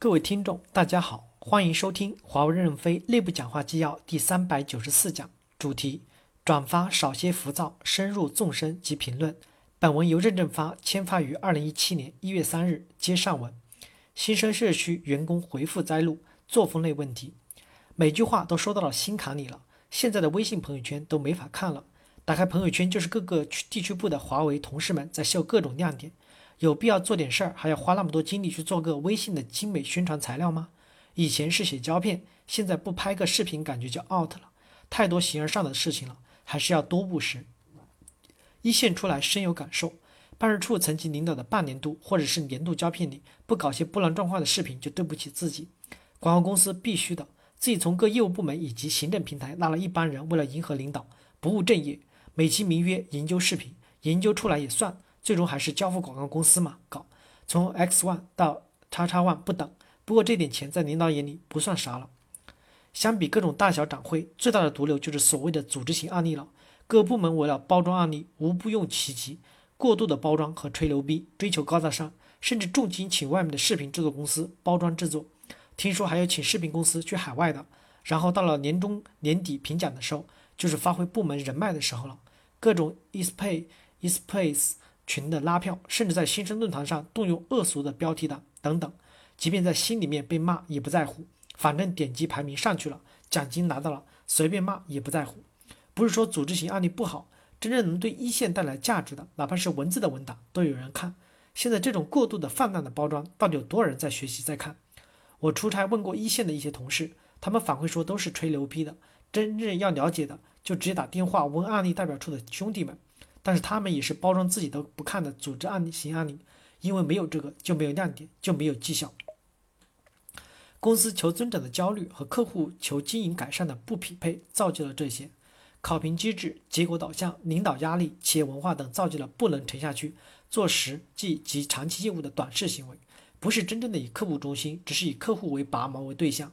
各位听众，大家好，欢迎收听华为任正非内部讲话纪要第三百九十四讲，主题：转发少些浮躁，深入纵深及评论。本文由任正发签发于二零一七年一月三日。接上文，新生社区员工回复摘录作风类问题，每句话都说到了心坎里了。现在的微信朋友圈都没法看了，打开朋友圈就是各个区地区部的华为同事们在秀各种亮点。有必要做点事儿，还要花那么多精力去做个微信的精美宣传材料吗？以前是写胶片，现在不拍个视频感觉就 out 了。太多形而上的事情了，还是要多务实。一线出来深有感受，办事处层级领导的半年度或者是年度胶片里，不搞些波澜壮阔的视频就对不起自己。广告公司必须的，自己从各业务部门以及行政平台拉了一帮人，为了迎合领导，不务正业，美其名曰研究视频，研究出来也算。最终还是交付广告公司嘛搞，从 X One 到叉叉 One 不等，不过这点钱在领导眼里不算啥了。相比各种大小展会，最大的毒瘤就是所谓的组织型案例了。各部门为了包装案例，无不用其极，过度的包装和吹牛逼，追求高大上，甚至重金请外面的视频制作公司包装制作。听说还有请视频公司去海外的。然后到了年终年底评奖的时候，就是发挥部门人脉的时候了。各种 eSpay、eSpace。群的拉票，甚至在新生论坛上动用恶俗的标题党等等，即便在心里面被骂也不在乎，反正点击排名上去了，奖金拿到了，随便骂也不在乎。不是说组织型案例不好，真正能对一线带来价值的，哪怕是文字的文档都有人看。现在这种过度的泛滥的包装，到底有多少人在学习在看？我出差问过一线的一些同事，他们反馈说都是吹牛逼的，真正要了解的就直接打电话问案例代表处的兄弟们。但是他们也是包装自己都不看的组织案例型案例，因为没有这个就没有亮点，就没有绩效。公司求增长的焦虑和客户求经营改善的不匹配，造就了这些考评机制、结果导向、领导压力、企业文化等，造就了不能沉下去做实际及长期业务的短视行为，不是真正的以客户中心，只是以客户为拔毛为对象。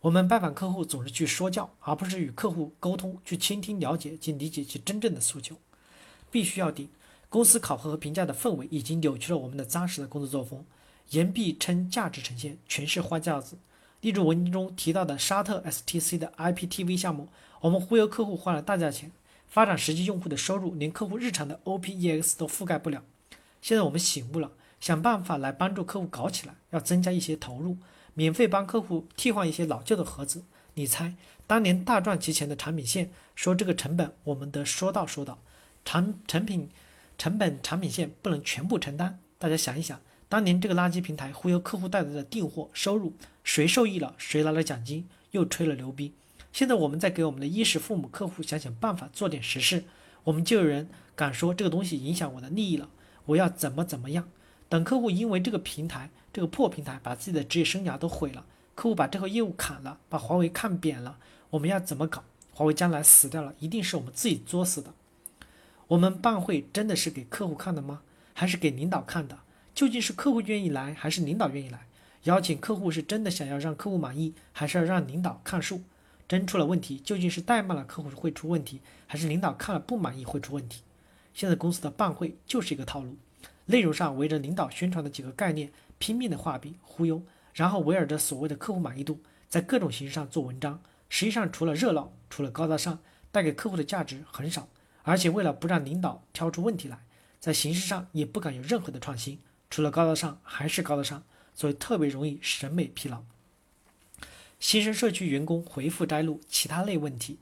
我们拜访客户总是去说教，而不是与客户沟通，去倾听、了解及理解其真正的诉求。必须要顶。公司考核和评价的氛围已经扭曲了我们的扎实的工作作风。言必称价值呈现，全是花架子。例如文中提到的沙特 STC 的 IPTV 项目，我们忽悠客户花了大价钱，发展实际用户的收入连客户日常的 OPEX 都覆盖不了。现在我们醒悟了，想办法来帮助客户搞起来，要增加一些投入，免费帮客户替换一些老旧的盒子。你猜，当年大赚其钱的产品线，说这个成本我们得说道说道。产成品成本产品线不能全部承担，大家想一想，当年这个垃圾平台忽悠客户带来的订货收入，谁受益了？谁拿了奖金？又吹了牛逼。现在我们再给我们的衣食父母客户想想办法，做点实事，我们就有人敢说这个东西影响我的利益了，我要怎么怎么样？等客户因为这个平台这个破平台把自己的职业生涯都毁了，客户把这个业务砍了，把华为看扁了，我们要怎么搞？华为将来死掉了，一定是我们自己作死的。我们办会真的是给客户看的吗？还是给领导看的？究竟是客户愿意来，还是领导愿意来？邀请客户是真的想要让客户满意，还是要让领导看数？真出了问题，究竟是怠慢了客户会出问题，还是领导看了不满意会出问题？现在公司的办会就是一个套路，内容上围着领导宣传的几个概念拼命的画饼忽悠，然后围绕着所谓的客户满意度，在各种形式上做文章。实际上除了热闹，除了高大上，带给客户的价值很少。而且为了不让领导挑出问题来，在形式上也不敢有任何的创新，除了高大上还是高大上，所以特别容易审美疲劳。新生社区员工回复摘录其他类问题，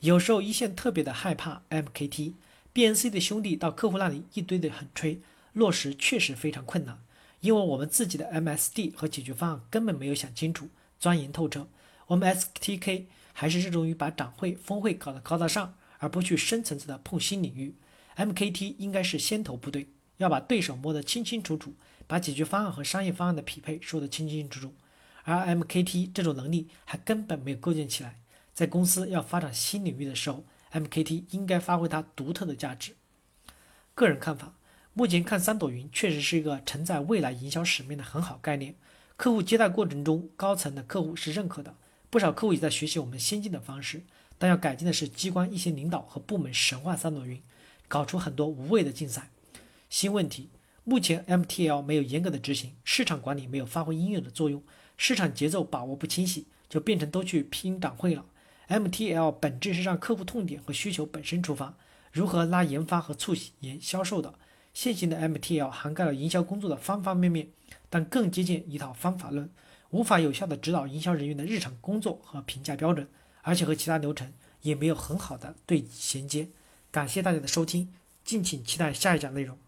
有时候一线特别的害怕 MKT，BNC 的兄弟到客户那里一堆的很吹，落实确实非常困难，因为我们自己的 MSD 和解决方案根本没有想清楚、钻研透彻。我们 STK 还是热衷于把展会、峰会搞得高大上。而不去深层次的碰新领域，MKT 应该是先头部队，要把对手摸得清清楚楚，把解决方案和商业方案的匹配说得清清楚楚。而 MKT 这种能力还根本没有构建起来，在公司要发展新领域的时候，MKT 应该发挥它独特的价值。个人看法，目前看三朵云确实是一个承载未来营销使命的很好概念，客户接待过程中，高层的客户是认可的，不少客户也在学习我们先进的方式。但要改进的是，机关一些领导和部门神话三朵云，搞出很多无谓的竞赛。新问题，目前 MTL 没有严格的执行，市场管理没有发挥应有的作用，市场节奏把握不清晰，就变成都去拼展会了。MTL 本质是让客户痛点和需求本身出发，如何拉研发和促研销售的。现行的 MTL 涵盖了营销工作的方方面面，但更接近一套方法论，无法有效的指导营销人员的日常工作和评价标准，而且和其他流程也没有很好的对衔接。感谢大家的收听，敬请期待下一讲内容。